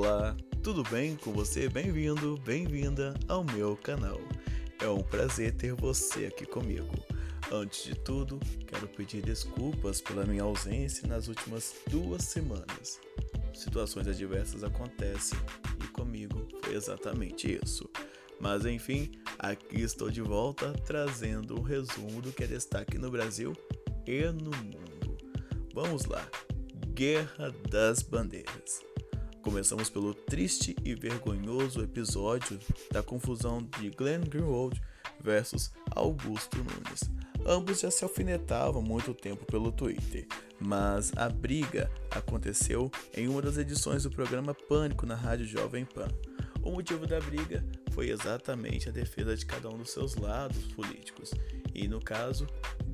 Olá, tudo bem com você? Bem-vindo, bem-vinda ao meu canal. É um prazer ter você aqui comigo. Antes de tudo, quero pedir desculpas pela minha ausência nas últimas duas semanas. Situações adversas acontecem e comigo foi exatamente isso. Mas enfim, aqui estou de volta trazendo um resumo do que é destaque no Brasil e no mundo. Vamos lá! Guerra das Bandeiras. Começamos pelo triste e vergonhoso episódio da confusão de Glenn Greenwald versus Augusto Nunes. Ambos já se alfinetavam muito tempo pelo Twitter, mas a briga aconteceu em uma das edições do programa Pânico na Rádio Jovem Pan. O motivo da briga foi exatamente a defesa de cada um dos seus lados políticos, e no caso,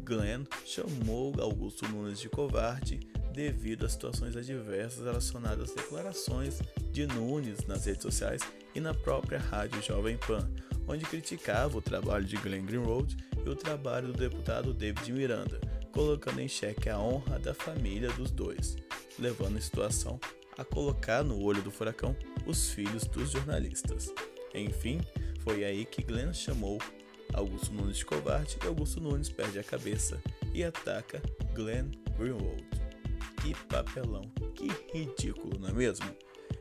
Glenn chamou Augusto Nunes de covarde devido a situações adversas relacionadas às declarações de Nunes nas redes sociais e na própria rádio Jovem Pan, onde criticava o trabalho de Glenn Greenwald e o trabalho do deputado David Miranda, colocando em xeque a honra da família dos dois, levando a situação a colocar no olho do furacão os filhos dos jornalistas. Enfim, foi aí que Glenn chamou Augusto Nunes de covarde e Augusto Nunes perde a cabeça e ataca Glenn Greenwald. Que papelão, que ridículo, não é mesmo?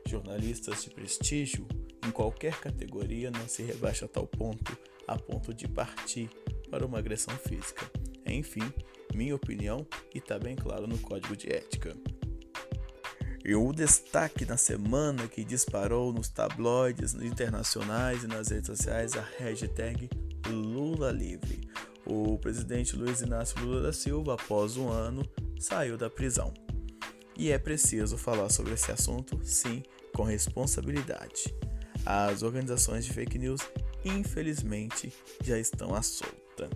Jornalistas de prestígio em qualquer categoria não se rebaixa a tal ponto a ponto de partir para uma agressão física. Enfim, minha opinião e está bem claro no código de ética. E o destaque na semana que disparou nos tabloides internacionais e nas redes sociais a hashtag Lula Livre. O presidente Luiz Inácio Lula da Silva, após um ano, saiu da prisão. E é preciso falar sobre esse assunto, sim, com responsabilidade. As organizações de fake news, infelizmente, já estão à solta.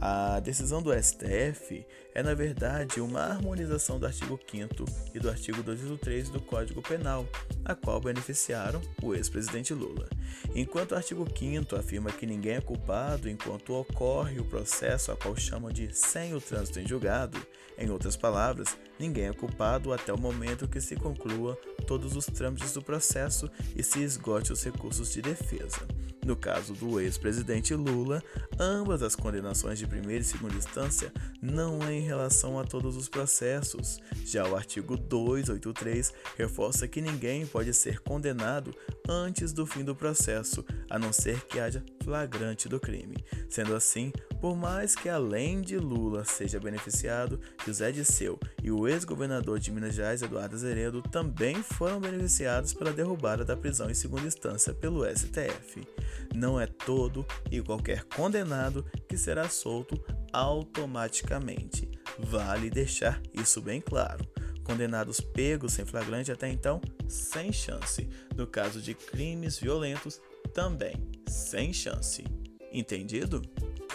A decisão do STF é, na verdade, uma harmonização do artigo 5 e do artigo 203 do Código Penal, a qual beneficiaram o ex-presidente Lula. Enquanto o artigo 5 afirma que ninguém é culpado enquanto ocorre o processo a qual chamam de sem o trânsito em julgado, em outras palavras, ninguém é culpado até o momento que se conclua todos os trâmites do processo e se esgote os recursos de defesa. No caso do ex-presidente Lula, ambas as condenações de primeira e segunda instância não é relação a todos os processos. Já o artigo 283 reforça que ninguém pode ser condenado antes do fim do processo, a não ser que haja flagrante do crime. Sendo assim, por mais que além de Lula seja beneficiado, José Disseu e o ex-governador de Minas Gerais, Eduardo Azeredo, também foram beneficiados pela derrubada da prisão em segunda instância pelo STF. Não é todo e qualquer condenado que será solto automaticamente. Vale deixar isso bem claro. Condenados pegos sem flagrante até então, sem chance. No caso de crimes violentos, também sem chance. Entendido?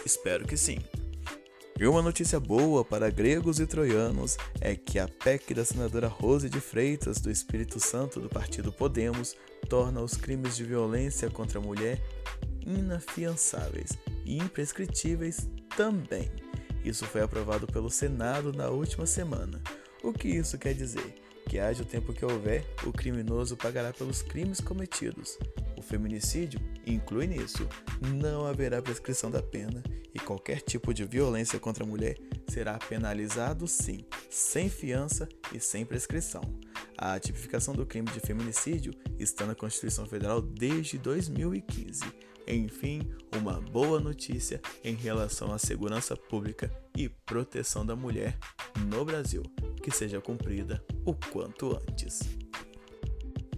Espero que sim. E uma notícia boa para gregos e troianos é que a PEC da senadora Rose de Freitas, do Espírito Santo do partido Podemos, torna os crimes de violência contra a mulher inafiançáveis e imprescritíveis também. Isso foi aprovado pelo Senado na última semana. O que isso quer dizer? Que haja o tempo que houver, o criminoso pagará pelos crimes cometidos. O feminicídio inclui nisso. Não haverá prescrição da pena e qualquer tipo de violência contra a mulher será penalizado sim, sem fiança e sem prescrição. A tipificação do crime de feminicídio está na Constituição Federal desde 2015. Enfim, uma boa notícia em relação à segurança pública e proteção da mulher no Brasil, que seja cumprida o quanto antes.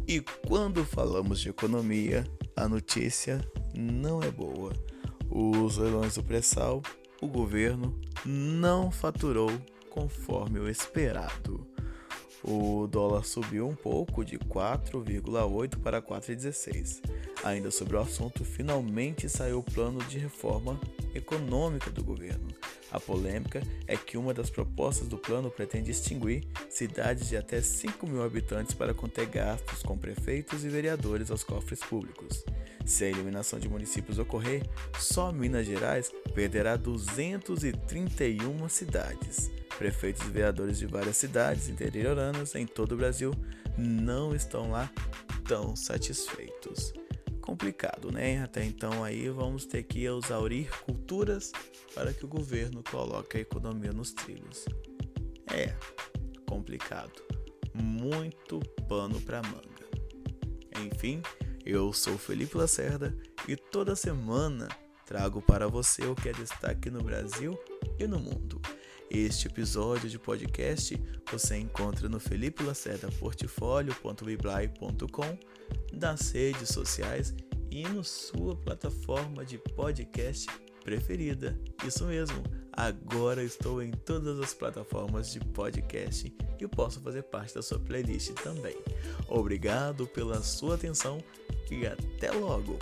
E quando falamos de economia, a notícia não é boa. Os leilões do pré-sal, o governo não faturou conforme o esperado. O dólar subiu um pouco de 4,8 para 4,16. Ainda sobre o assunto, finalmente saiu o plano de reforma econômica do governo. A polêmica é que uma das propostas do plano pretende extinguir cidades de até 5 mil habitantes para conter gastos com prefeitos e vereadores aos cofres públicos. Se a eliminação de municípios ocorrer, só Minas Gerais perderá 231 cidades. Prefeitos e vereadores de várias cidades interioranas em todo o Brasil não estão lá tão satisfeitos. Complicado, né? Até então aí vamos ter que exaurir culturas para que o governo coloque a economia nos trilhos. É complicado. Muito pano para manga. Enfim, eu sou Felipe Lacerda e toda semana trago para você o que é destaque no Brasil e no mundo. Este episódio de podcast você encontra no felipelacerdaportfolio.biblai.com, nas redes sociais e no sua plataforma de podcast preferida. Isso mesmo, agora estou em todas as plataformas de podcast e posso fazer parte da sua playlist também. Obrigado pela sua atenção e até logo!